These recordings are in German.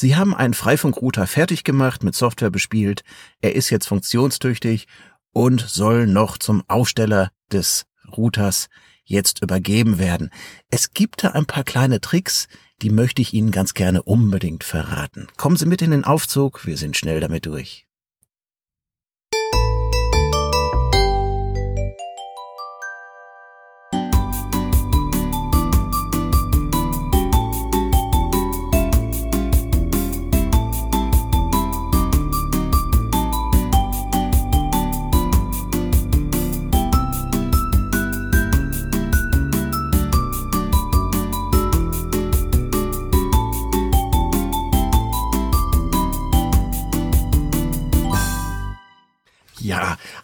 Sie haben einen Freifunkrouter fertig gemacht, mit Software bespielt. Er ist jetzt funktionstüchtig und soll noch zum Aufsteller des Routers jetzt übergeben werden. Es gibt da ein paar kleine Tricks, die möchte ich Ihnen ganz gerne unbedingt verraten. Kommen Sie mit in den Aufzug, wir sind schnell damit durch.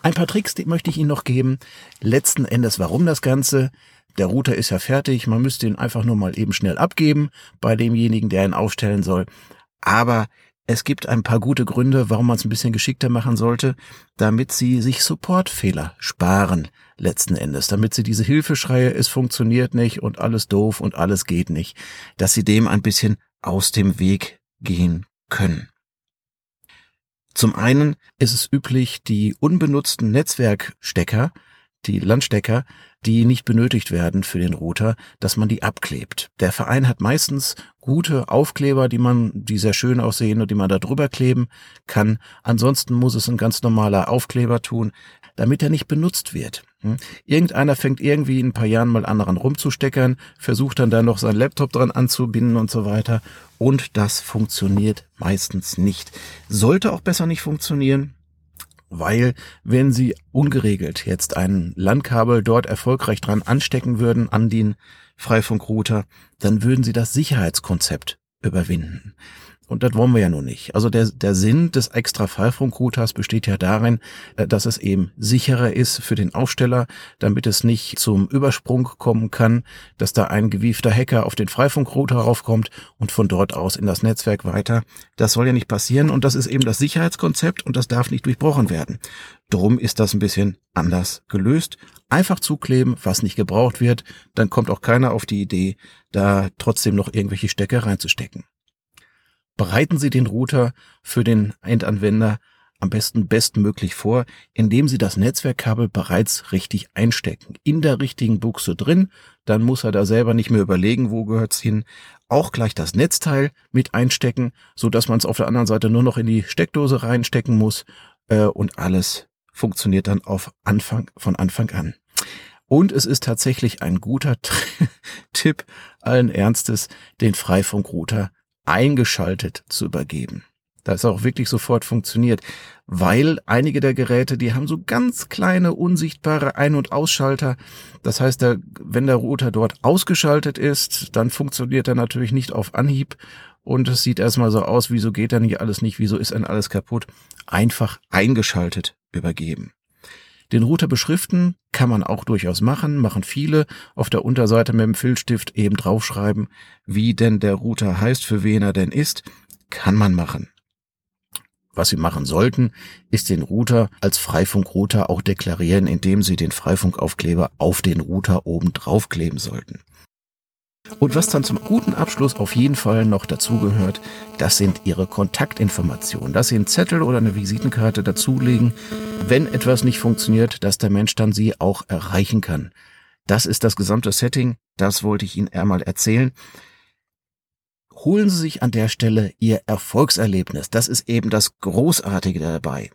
Ein paar Tricks, die möchte ich Ihnen noch geben. Letzten Endes, warum das Ganze? Der Router ist ja fertig, man müsste ihn einfach nur mal eben schnell abgeben bei demjenigen, der ihn aufstellen soll. Aber es gibt ein paar gute Gründe, warum man es ein bisschen geschickter machen sollte, damit Sie sich Supportfehler sparen letzten Endes, damit Sie diese Hilfeschreie, es funktioniert nicht und alles doof und alles geht nicht, dass Sie dem ein bisschen aus dem Weg gehen können. Zum einen ist es üblich, die unbenutzten Netzwerkstecker, die Landstecker, die nicht benötigt werden für den Router, dass man die abklebt. Der Verein hat meistens gute Aufkleber, die man, die sehr schön aussehen und die man da drüber kleben kann. Ansonsten muss es ein ganz normaler Aufkleber tun, damit er nicht benutzt wird. Hm? Irgendeiner fängt irgendwie in ein paar Jahren mal anderen rumzusteckern, versucht dann da noch sein Laptop dran anzubinden und so weiter. Und das funktioniert meistens nicht. Sollte auch besser nicht funktionieren, weil wenn Sie ungeregelt jetzt ein Landkabel dort erfolgreich dran anstecken würden an den Freifunkrouter, dann würden Sie das Sicherheitskonzept überwinden. Und das wollen wir ja nun nicht. Also der, der Sinn des extra Freifunkrouters besteht ja darin, äh, dass es eben sicherer ist für den Aufsteller, damit es nicht zum Übersprung kommen kann, dass da ein gewiefter Hacker auf den Freifunkrouter raufkommt und von dort aus in das Netzwerk weiter. Das soll ja nicht passieren und das ist eben das Sicherheitskonzept und das darf nicht durchbrochen werden. Drum ist das ein bisschen anders gelöst. Einfach zukleben, was nicht gebraucht wird, dann kommt auch keiner auf die Idee, da trotzdem noch irgendwelche Stecker reinzustecken bereiten Sie den Router für den Endanwender am besten bestmöglich vor, indem Sie das Netzwerkkabel bereits richtig einstecken. In der richtigen Buchse drin, dann muss er da selber nicht mehr überlegen, wo gehört's hin. Auch gleich das Netzteil mit einstecken, so dass man es auf der anderen Seite nur noch in die Steckdose reinstecken muss äh, und alles funktioniert dann auf Anfang von Anfang an. Und es ist tatsächlich ein guter Tipp allen Ernstes, den Freifunkrouter eingeschaltet zu übergeben. Das auch wirklich sofort funktioniert, weil einige der Geräte, die haben so ganz kleine unsichtbare Ein- und Ausschalter. Das heißt, der, wenn der Router dort ausgeschaltet ist, dann funktioniert er natürlich nicht auf Anhieb und es sieht erstmal so aus, wieso geht da nicht alles nicht, wieso ist denn alles kaputt? Einfach eingeschaltet übergeben. Den Router beschriften kann man auch durchaus machen, machen viele. Auf der Unterseite mit dem Filzstift eben draufschreiben, wie denn der Router heißt, für wen er denn ist. Kann man machen. Was Sie machen sollten, ist den Router als Freifunkrouter auch deklarieren, indem Sie den Freifunkaufkleber auf den Router oben draufkleben sollten. Und was dann zum guten Abschluss auf jeden Fall noch dazugehört, das sind Ihre Kontaktinformationen. Dass Sie einen Zettel oder eine Visitenkarte dazulegen, wenn etwas nicht funktioniert, dass der Mensch dann Sie auch erreichen kann. Das ist das gesamte Setting, das wollte ich Ihnen einmal erzählen. Holen Sie sich an der Stelle Ihr Erfolgserlebnis. Das ist eben das Großartige dabei.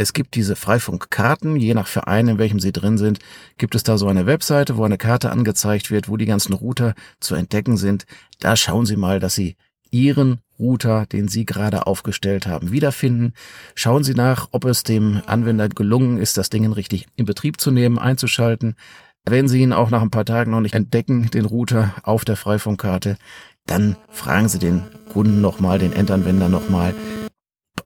Es gibt diese Freifunkkarten, je nach Verein, in welchem sie drin sind, gibt es da so eine Webseite, wo eine Karte angezeigt wird, wo die ganzen Router zu entdecken sind. Da schauen Sie mal, dass Sie Ihren Router, den Sie gerade aufgestellt haben, wiederfinden. Schauen Sie nach, ob es dem Anwender gelungen ist, das Ding richtig in Betrieb zu nehmen, einzuschalten. Wenn Sie ihn auch nach ein paar Tagen noch nicht entdecken, den Router auf der Freifunkkarte, dann fragen Sie den Kunden nochmal, den Endanwender nochmal,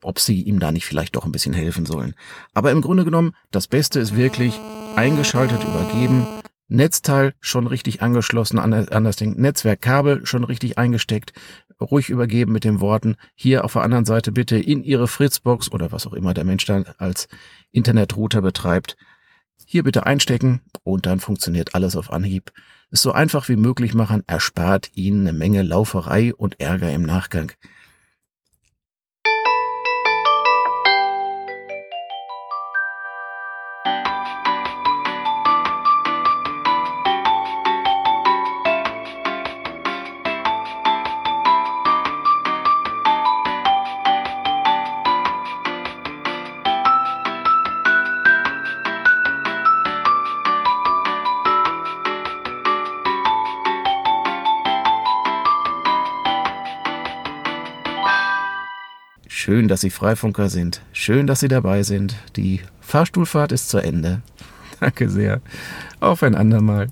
ob sie ihm da nicht vielleicht doch ein bisschen helfen sollen. Aber im Grunde genommen, das Beste ist wirklich eingeschaltet, übergeben, Netzteil schon richtig angeschlossen an, das Ding, Netzwerkkabel schon richtig eingesteckt, ruhig übergeben mit den Worten, hier auf der anderen Seite bitte in Ihre Fritzbox oder was auch immer der Mensch dann als Internetrouter betreibt, hier bitte einstecken und dann funktioniert alles auf Anhieb. es so einfach wie möglich machen, erspart Ihnen eine Menge Lauferei und Ärger im Nachgang. Schön, dass Sie Freifunker sind. Schön, dass Sie dabei sind. Die Fahrstuhlfahrt ist zu Ende. Danke sehr. Auf ein andermal.